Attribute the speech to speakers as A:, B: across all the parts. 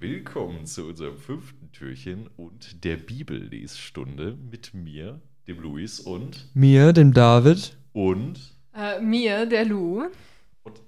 A: Willkommen zu unserem fünften Türchen und der Bibellesstunde mit mir, dem Luis und
B: Mir, dem David.
A: und
C: Äh, mir, der Lou.
A: und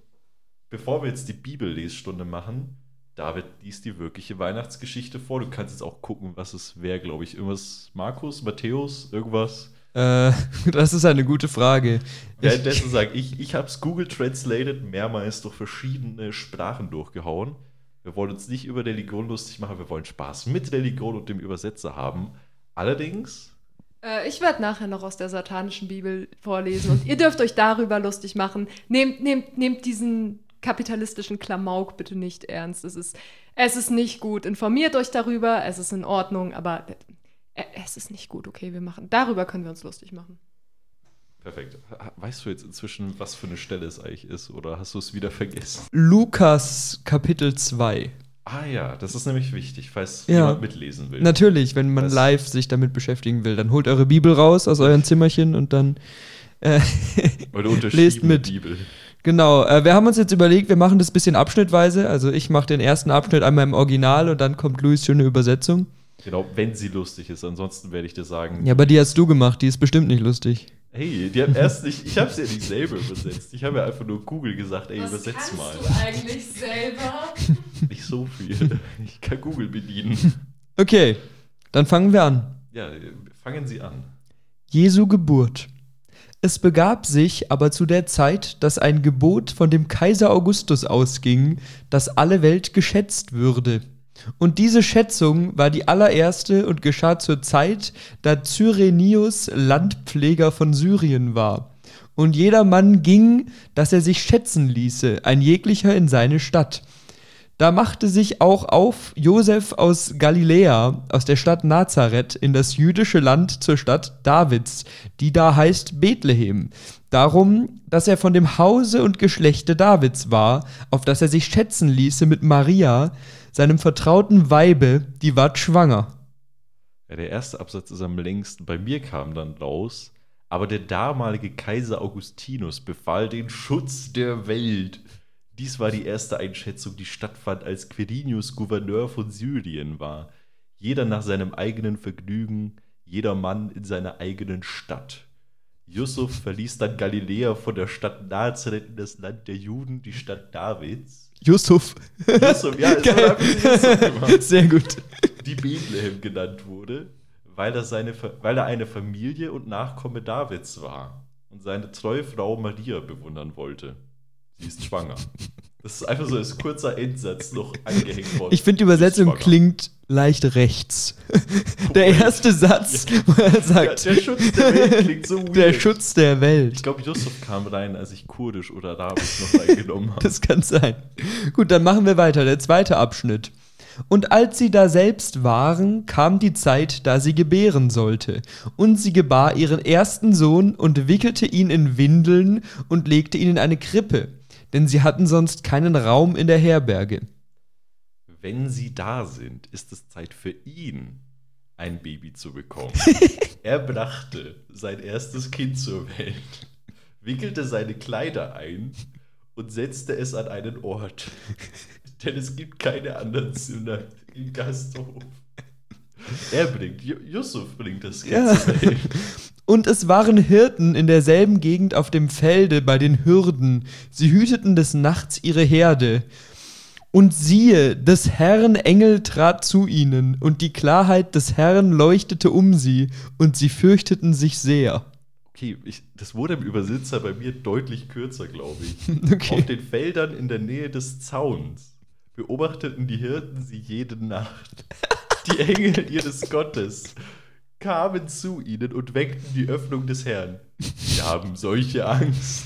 A: bevor wir jetzt die Bibellesstunde machen, David liest die wirkliche Weihnachtsgeschichte vor. Du kannst jetzt auch gucken, was es wäre, glaube ich, irgendwas Markus, Matthäus, irgendwas.
B: Äh, das ist eine gute Frage.
A: Währenddessen sage ich, ich habe es Google Translated mehrmals durch verschiedene Sprachen durchgehauen. Wir wollen uns nicht über Religion lustig machen, wir wollen Spaß mit Religion und dem Übersetzer haben. Allerdings,
C: Äh, ich werde nachher noch aus der satanischen Bibel vorlesen und ihr dürft euch darüber lustig machen. Nehmt, nehmt, nehmt diesen kapitalistischen Klamauk bitte nicht ernst. Es ist, es ist nicht gut. Informiert euch darüber, es ist in Ordnung, aber äh, es ist nicht gut, okay? Wir machen, darüber können wir uns lustig machen.
A: Perfekt. Weißt du jetzt inzwischen, was für eine Stelle es eigentlich ist oder hast du es wieder vergessen?
B: Lukas Kapitel 2.
A: Ah ja, das ist nämlich wichtig, falls
B: Ja.
A: jemand mitlesen will.
B: Natürlich, wenn man
A: Das-
B: live sich damit beschäftigen will, dann holt eure Bibel raus aus euren Zimmerchen und dann. Äh, Lest mit.
A: Bibel.
B: genau, äh, wir haben uns jetzt überlegt, wir machen das ein bisschen abschnittweise. Also ich mache den ersten Abschnitt einmal im Original und dann kommt Luis schöne Übersetzung.
A: Genau, wenn sie lustig ist. Ansonsten werde ich dir sagen,
B: Ja, aber die hast du gemacht, die ist bestimmt nicht lustig.
A: Hey, die haben erst nicht, ich habe es ja nicht selber übersetzt. Ich habe ja einfach nur Google gesagt, ey, übersetz mal.
C: eigentlich selber?
A: Nicht so viel. Ich kann Google bedienen.
B: Okay, dann fangen wir an.
A: Ja, fangen Sie an.
B: Jesu Geburt. Es begab sich aber zu der Zeit, dass ein Gebot von dem Kaiser Augustus ausging, dass alle Welt geschätzt würde. Und diese Schätzung war die allererste und geschah zur Zeit, da Cyrenius Landpfleger von Syrien war. Und jeder Mann ging, dass er sich schätzen ließe, ein jeglicher in seine Stadt. Da machte sich auch auf Josef aus Galiläa, aus der Stadt Nazareth, in das jüdische Land zur Stadt Davids, die da heißt Bethlehem. Darum, dass er von dem Hause und Geschlechte Davids war, auf das er sich schätzen ließe mit Maria, seinem vertrauten Weibe, die ward schwanger.
A: Ja, der erste Absatz ist am längsten. Bei mir kam dann raus, aber der damalige Kaiser Augustinus befahl den Schutz der Welt. Dies war die erste Einschätzung, die stattfand, als Quirinius Gouverneur von Syrien war. Jeder nach seinem eigenen Vergnügen, jeder Mann in seiner eigenen Stadt. Yusuf verließ dann Galiläa von der Stadt Nazareth in das Land der Juden, die Stadt Davids.
B: Yusuf.
A: Yusuf, ja,
B: Geil.
A: Yusuf gemacht
B: Sehr gut.
A: die Bethlehem genannt wurde, weil er, seine, weil er eine Familie und Nachkomme Davids war und seine treue Frau Maria bewundern wollte. Sie ist schwanger. Das ist einfach so als kurzer Endsatz noch angehängt worden.
B: Ich finde, die Übersetzung klingt leicht rechts. Der erste Satz, wo er
A: Ja,
B: sagt,
A: der Schutz der Welt klingt so weird.
B: der Schutz der
A: Ich
B: Welt.
A: glaube, Yusuf kam rein, als ich Kurdisch oder Arabisch noch reingenommen habe.
B: Das kann sein. Gut, dann machen wir weiter. Der zweite Abschnitt. Und als sie da selbst waren, kam die Zeit, da sie gebären sollte. Und sie gebar ihren ersten Sohn und wickelte ihn in Windeln und legte ihn in eine Krippe, denn sie hatten sonst keinen Raum in der Herberge.
A: Wenn sie da sind, ist es Zeit für ihn, ein Baby zu bekommen. er brachte sein erstes Kind zur Welt, wickelte seine Kleider ein und setzte es an einen Ort. Denn es gibt keine anderen Sünder im Gasthof. Er bringt, Yusuf bringt das Kind
B: Ja.
A: zur Welt.
B: Und es waren Hirten in derselben Gegend auf dem Felde bei den Hürden. Sie hüteten des Nachts ihre Herde. Und siehe, des Herrn Engel trat zu ihnen, und die Klarheit des Herrn leuchtete um sie, und sie fürchteten sich sehr.
A: Okay, ich, das wurde im Übersetzer bei mir deutlich kürzer, glaube ich.
B: Okay.
A: Auf den Feldern in der Nähe des Zauns beobachteten die Hirten sie jede Nacht. Die Engel ihres Gottes kamen zu ihnen und weckten die Öffnung des Herrn. Sie haben solche Angst.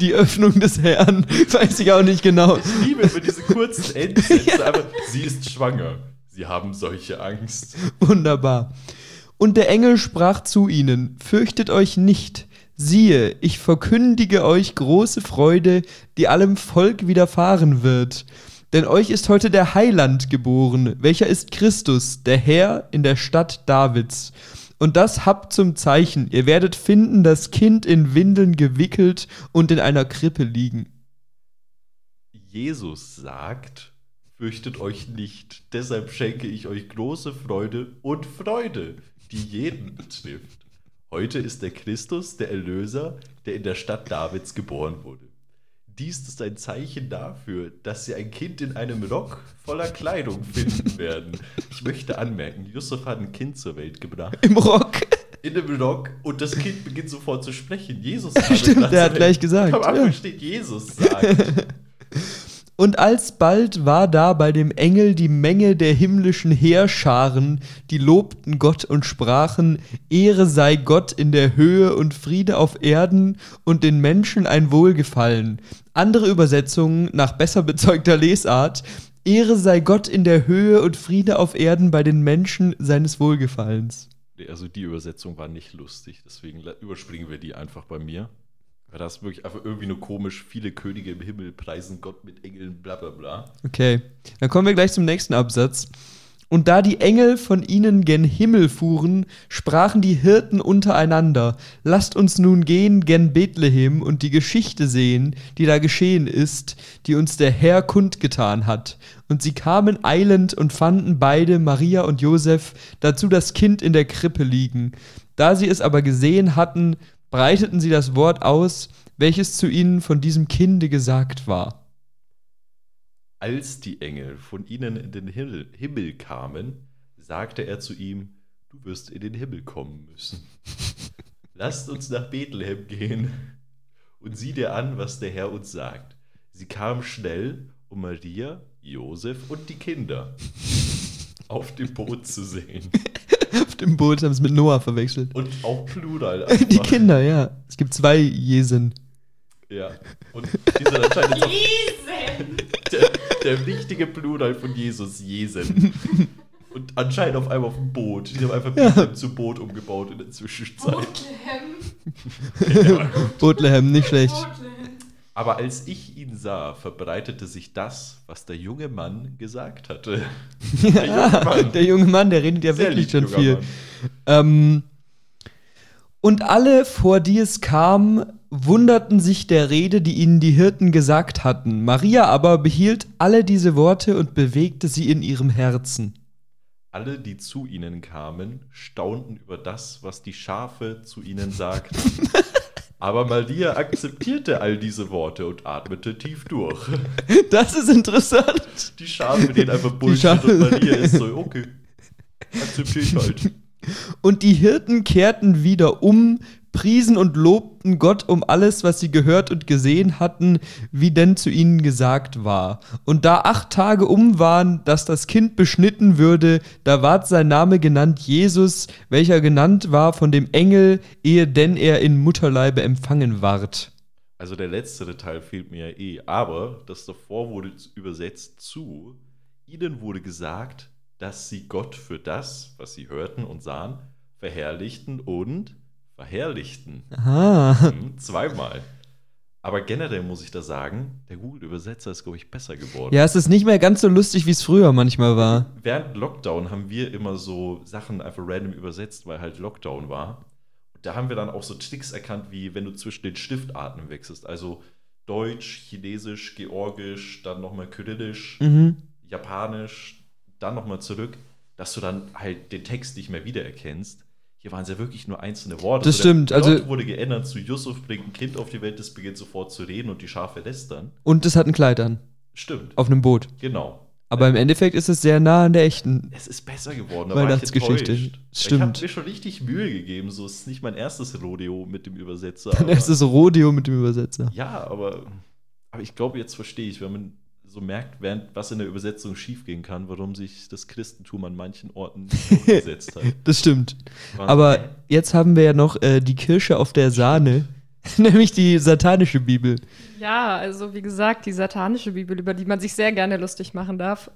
B: Die Öffnung des Herrn, weiß ich auch nicht genau.
A: Ich liebe immer diese kurzen Endsätze, aber sie ist schwanger. Sie haben solche Angst.
B: Wunderbar. Und der Engel sprach zu ihnen, fürchtet euch nicht. Siehe, ich verkündige euch große Freude, die allem Volk widerfahren wird. Denn euch ist heute der Heiland geboren, welcher ist Christus, der Herr in der Stadt Davids. Und das habt zum Zeichen, ihr werdet finden das Kind in Windeln gewickelt und in einer Krippe liegen.
A: Jesus sagt, fürchtet euch nicht, deshalb schenke ich euch große Freude und Freude, die jeden betrifft. Heute ist der Christus, der Erlöser, der in der Stadt Davids geboren wurde. Dies ist ein Zeichen dafür, dass sie ein Kind in einem Rock voller Kleidung finden werden. Ich möchte anmerken, Yusuf hat ein Kind zur Welt gebracht.
B: Im Rock.
A: In einem Rock und das Kind beginnt sofort zu sprechen. Jesus
B: Stimmt, der hat gleich gesagt.
A: Am Anfang
B: Ja.
A: steht Jesus sagt.
B: Und alsbald war da bei dem Engel die Menge der himmlischen Heerscharen, die lobten Gott und sprachen, Ehre sei Gott in der Höhe und Friede auf Erden und den Menschen ein Wohlgefallen. Andere Übersetzungen nach besser bezeugter Lesart, Ehre sei Gott in der Höhe und Friede auf Erden bei den Menschen seines Wohlgefallens.
A: Also die Übersetzung war nicht lustig, deswegen überspringen wir die einfach bei mir. Das ist wirklich einfach irgendwie nur komisch. Viele Könige im Himmel preisen Gott mit Engeln, bla bla bla.
B: Okay, dann kommen wir gleich zum nächsten Absatz. Und da die Engel von ihnen gen Himmel fuhren, sprachen die Hirten untereinander, lasst uns nun gehen gen Bethlehem und die Geschichte sehen, die da geschehen ist, die uns der Herr kundgetan hat. Und sie kamen eilend und fanden beide, Maria und Josef, dazu das Kind in der Krippe liegen. Da sie es aber gesehen hatten, breiteten sie das Wort aus, welches zu ihnen von diesem Kinde gesagt war.
A: Als die Engel von ihnen in den Himmel, Himmel kamen, sagte er zu ihm, du wirst in den Himmel kommen müssen. Lasst uns nach Bethlehem gehen und sieh dir an, was der Herr uns sagt. Sie kamen schnell, um Maria, Josef und die Kinder auf dem Boot zu sehen.
B: Dem Boot haben sie mit Noah verwechselt.
A: Und auch Plural.
B: Die
A: einfach.
B: Kinder, ja. Es gibt zwei Jesen.
A: Ja. Und die sind anscheinend auch
C: Riesen!
A: der, der wichtige Plural von Jesus, Jesen. Und anscheinend auf einmal auf dem Boot. Die haben einfach Bethlehem zu Boot umgebaut in der Zwischenzeit.
C: Bethlehem.
A: Ja.
B: Bethlehem, nicht schlecht.
C: Bethlehem.
A: Aber als ich ihn sah, verbreitete sich das, was der junge Mann gesagt hatte. Der junge Mann.
B: Der junge Mann, der redet ja
A: Sehr
B: wirklich schon viel. Ähm, und alle, vor die es kam, wunderten sich der Rede, die ihnen die Hirten gesagt hatten. Maria aber behielt alle diese Worte und bewegte sie in ihrem Herzen.
A: Alle, die zu ihnen kamen, staunten über das, was die Schafe zu ihnen sagten. Aber Maria akzeptierte all diese Worte und atmete tief durch.
B: Das ist interessant.
A: Die Schafe mit denen einfach Bullshit und Maria ist so, okay, akzeptiere ich halt.
B: Und die Hirten kehrten wieder um, priesen und lobten Gott um alles, was sie gehört und gesehen hatten, wie denn zu ihnen gesagt war. Und da acht Tage um waren, dass das Kind beschnitten würde, da ward sein Name genannt Jesus, welcher genannt war von dem Engel, ehe denn er in Mutterleibe empfangen ward.
A: Also der letztere Teil fehlt mir ja eh, aber das davor wurde übersetzt zu, ihnen wurde gesagt, dass sie Gott für das, was sie hörten und sahen, verherrlichten und verherrlichten.
B: Aha.
A: Hm, zweimal. Aber generell muss ich da sagen, der Google-Übersetzer ist, glaube ich, besser geworden.
B: Ja, es ist nicht mehr ganz so lustig, wie es früher manchmal war.
A: Während Lockdown haben wir immer so Sachen einfach random übersetzt, weil halt Lockdown war. Und da haben wir dann auch so Tricks erkannt, wie wenn du zwischen den Stiftarten wechselst. Also Deutsch, Chinesisch, Georgisch, dann nochmal Kyrillisch,
B: Mhm.
A: Japanisch, dann nochmal zurück, dass du dann halt den Text nicht mehr wiedererkennst. Hier waren es ja wirklich nur einzelne Worte.
B: Das
A: So, der
B: stimmt,
A: Plot
B: also-
A: wurde geändert zu Yusuf bringt ein Kind auf die Welt, das beginnt sofort zu reden und die Schafe lästern.
B: Und es hat ein Kleid an.
A: Stimmt,
B: Auf einem Boot.
A: genau.
B: Aber im Endeffekt ist es sehr nah an der echten.
A: Es ist besser geworden. ich
B: Weihnachtsgeschichte. Stimmt.
A: Ich habe mir schon richtig Mühe gegeben. So es ist nicht mein erstes Rodeo mit dem Übersetzer.
B: Dann
A: aber-
B: ist es Rodeo mit dem Übersetzer.
A: ja, aber, aber ich glaube, jetzt verstehe ich, wenn man so merkt, während was in der Übersetzung schiefgehen kann, warum sich das Christentum an manchen Orten nicht durchgesetzt hat.
B: Das stimmt.
A: Hä?
B: Aber jetzt haben wir ja noch äh, die Kirsche auf der Sahne, nämlich die satanische Bibel.
C: Ja, also wie gesagt, die satanische Bibel, über die man sich sehr gerne lustig machen darf.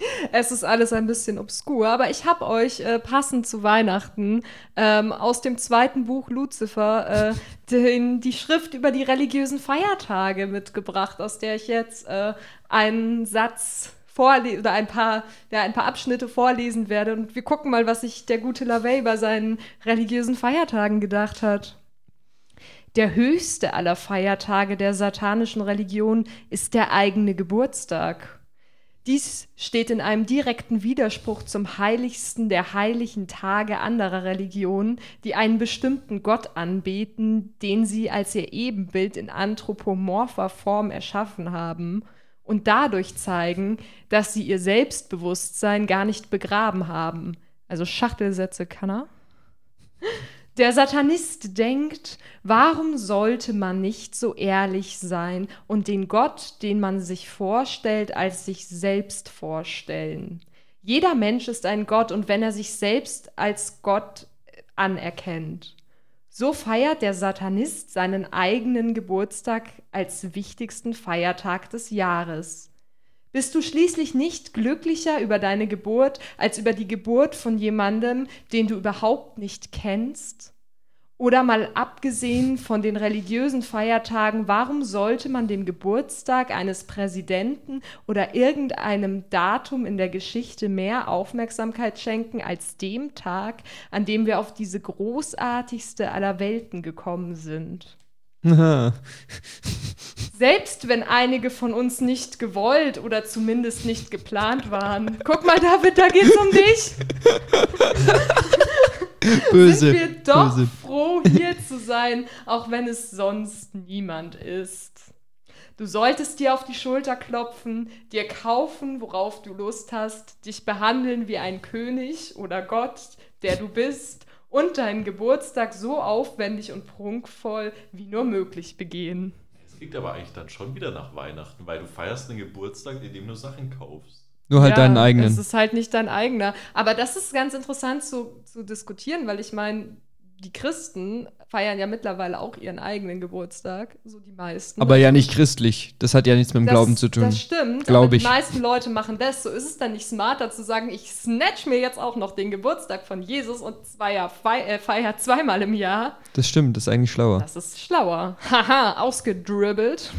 C: Es ist alles ein bisschen obskur, aber ich habe euch äh, passend zu Weihnachten ähm, aus dem zweiten Buch Luzifer äh, den, die Schrift über die religiösen Feiertage mitgebracht, aus der ich jetzt äh, einen Satz vorlesen oder ein paar, ja, ein paar Abschnitte vorlesen werde. Und wir gucken mal, was sich der gute LaVey bei seinen religiösen Feiertagen gedacht hat. Der höchste aller Feiertage der satanischen Religion ist der eigene Geburtstag. Dies steht in einem direkten Widerspruch zum heiligsten der heiligen Tage anderer Religionen, die einen bestimmten Gott anbeten, den sie als ihr Ebenbild in anthropomorpher Form erschaffen haben und dadurch zeigen, dass sie ihr Selbstbewusstsein gar nicht begraben haben. Also Schachtelsätze kann er. Der Satanist denkt, warum sollte man nicht so ehrlich sein und den Gott, den man sich vorstellt, als sich selbst vorstellen? Jeder Mensch ist ein Gott und wenn er sich selbst als Gott anerkennt. So feiert der Satanist seinen eigenen Geburtstag als wichtigsten Feiertag des Jahres. Bist du schließlich nicht glücklicher über deine Geburt als über die Geburt von jemandem, den du überhaupt nicht kennst? Oder mal abgesehen von den religiösen Feiertagen, warum sollte man dem Geburtstag eines Präsidenten oder irgendeinem Datum in der Geschichte mehr Aufmerksamkeit schenken als dem Tag, an dem wir auf diese großartigste aller Welten gekommen sind? Selbst wenn einige von uns nicht gewollt oder zumindest nicht geplant waren. Guck mal, David, da geht's um dich.
B: Böse.
C: Sind wir doch
B: böse.
C: froh, hier zu sein, auch wenn es sonst niemand ist. Du solltest dir auf die Schulter klopfen, dir kaufen, worauf du Lust hast, dich behandeln wie ein König oder Gott, der du bist, und deinen Geburtstag so aufwendig und prunkvoll wie nur möglich begehen.
A: Klingt aber eigentlich dann schon wieder nach Weihnachten, weil du feierst einen Geburtstag, in dem du Sachen kaufst.
B: Nur halt
C: Ja,
B: deinen eigenen.
C: Es ist halt nicht dein eigener. Aber das ist ganz interessant zu, zu diskutieren, weil ich meine, die Christen feiern ja mittlerweile auch ihren eigenen Geburtstag, so die meisten.
B: Aber ja nicht christlich. Das hat ja nichts mit dem
C: das,
B: Glauben zu tun.
C: Das stimmt.
B: Glaub
C: aber
B: ich.
C: Die meisten Leute machen das. So ist es dann nicht smarter zu sagen, ich snatch mir jetzt auch noch den Geburtstag von Jesus und zweier fei äh, feier zweimal im Jahr.
B: Das stimmt, das ist eigentlich schlauer.
C: Das ist schlauer. Haha, ausgedribbelt.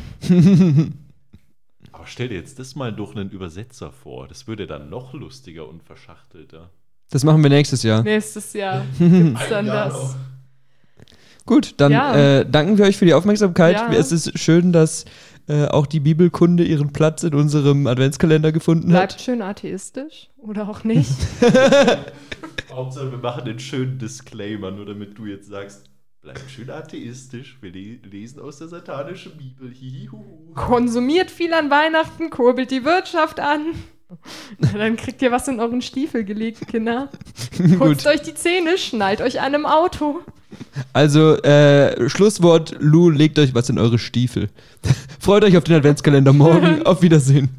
A: Aber stell dir jetzt das mal durch einen Übersetzer vor. Das würde dann noch lustiger und verschachtelter.
B: Das machen wir nächstes Jahr.
C: Nächstes Jahr gibt's dann das.
A: noch.
B: Gut, dann
C: Ja.
B: äh, danken wir euch für die Aufmerksamkeit.
C: Ja.
B: Es ist schön, dass äh, auch die Bibelkunde ihren Platz in unserem Adventskalender gefunden
C: Bleibt
B: hat.
C: schön atheistisch oder auch nicht.
A: Hauptsache, wir machen den schönen Disclaimer, nur damit du jetzt sagst, bleibt schön atheistisch. Wir le lesen aus der satanischen Bibel. Hihihuhu.
C: Konsumiert viel an Weihnachten, kurbelt die Wirtschaft an. Dann kriegt ihr was in euren Stiefel gelegt, Kinder. Putzt euch die Zähne, schnallt euch an einem Auto.
B: also äh, Schlusswort, Lou, legt euch was in eure Stiefel. Freut euch auf den Adventskalender morgen. auf Wiedersehen.